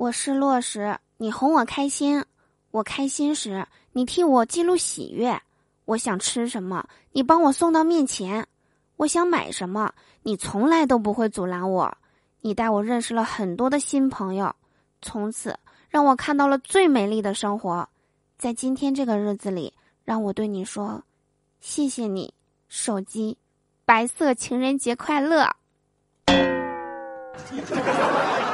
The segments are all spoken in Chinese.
我失落时，你哄我开心；我开心时，你替我记录喜悦。我想吃什么，你帮我送到面前；我想买什么，你从来都不会阻拦我。你带我认识了很多的新朋友，从此让我看到了最美丽的生活。在今天这个日子里，让我对你说：谢谢你，手机，白色情人节快乐。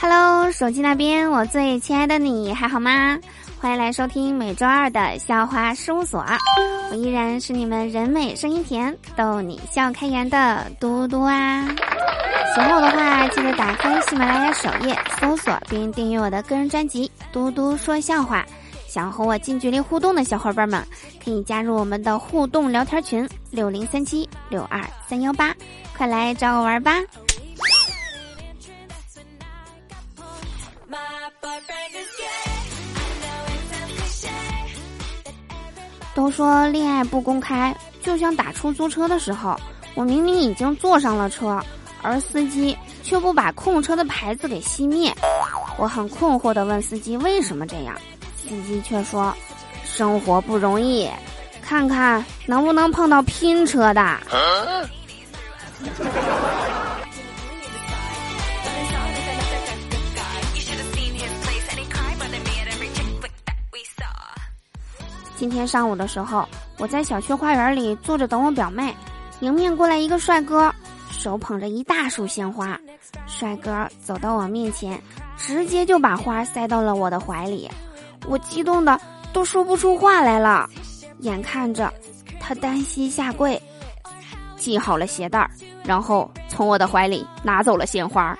Hello，手机那边，我最亲爱的你还好吗？欢迎来收听每周二的笑话事务所，我依然是你们人美声音甜、逗你笑开颜的嘟嘟啊！喜欢我的话，记得打开喜马拉雅首页搜索并订阅我的个人专辑《嘟嘟说笑话》。想和我近距离互动的小伙伴们，可以加入我们的互动聊天群六零三七六二三幺八，快来找我玩吧！都说恋爱不公开，就像打出租车的时候，我明明已经坐上了车，而司机却不把控车的牌子给熄灭。我很困惑的问司机为什么这样，司机却说：“生活不容易，看看能不能碰到拼车的。”今天上午的时候，我在小区花园里坐着等我表妹，迎面过来一个帅哥，手捧着一大束鲜花。帅哥走到我面前，直接就把花塞到了我的怀里，我激动的都说不出话来了。眼看着他单膝下跪，系好了鞋带然后从我的怀里拿走了鲜花。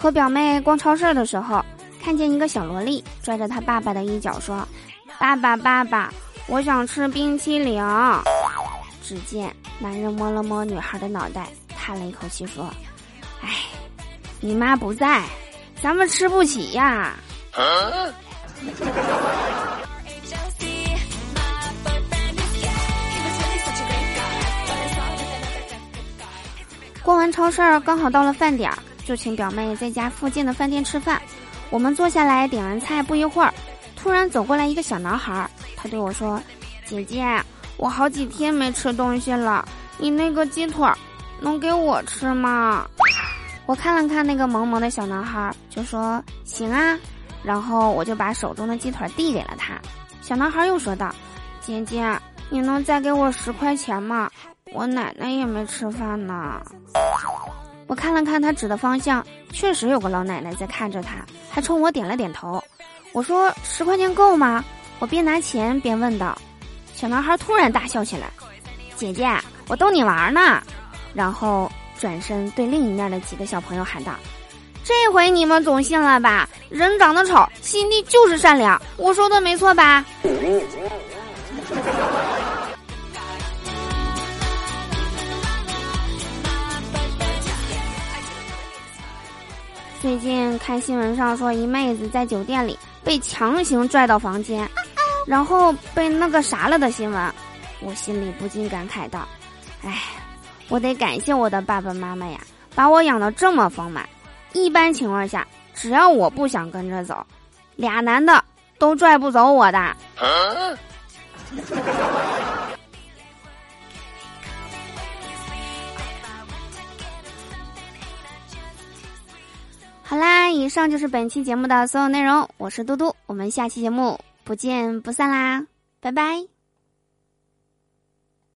和表妹逛超市的时候，看见一个小萝莉拽着她爸爸的衣角说：“爸爸，爸爸，我想吃冰淇淋。”只见男人摸了摸女孩的脑袋，叹了一口气说：“哎，你妈不在，咱们吃不起呀。”逛完超市，刚好到了饭点儿。就请表妹在家附近的饭店吃饭。我们坐下来点完菜，不一会儿，突然走过来一个小男孩，他对我说：“姐姐，我好几天没吃东西了，你那个鸡腿能给我吃吗？”我看了看那个萌萌的小男孩，就说：“行啊。”然后我就把手中的鸡腿递给了他。小男孩又说道：“姐姐，你能再给我十块钱吗？我奶奶也没吃饭呢。”我看了看他指的方向，确实有个老奶奶在看着他，还冲我点了点头。我说：“十块钱够吗？”我边拿钱边问道。小男孩突然大笑起来：“姐姐，我逗你玩呢。”然后转身对另一面的几个小朋友喊道：“这回你们总信了吧？人长得丑，心地就是善良。我说的没错吧？”最近看新闻上说，一妹子在酒店里被强行拽到房间，然后被那个啥了的新闻，我心里不禁感慨道：“哎，我得感谢我的爸爸妈妈呀，把我养的这么丰满。一般情况下，只要我不想跟着走，俩男的都拽不走我的。”好以上就是本期节目的所有内容。我是嘟嘟，我们下期节目不见不散啦，拜拜。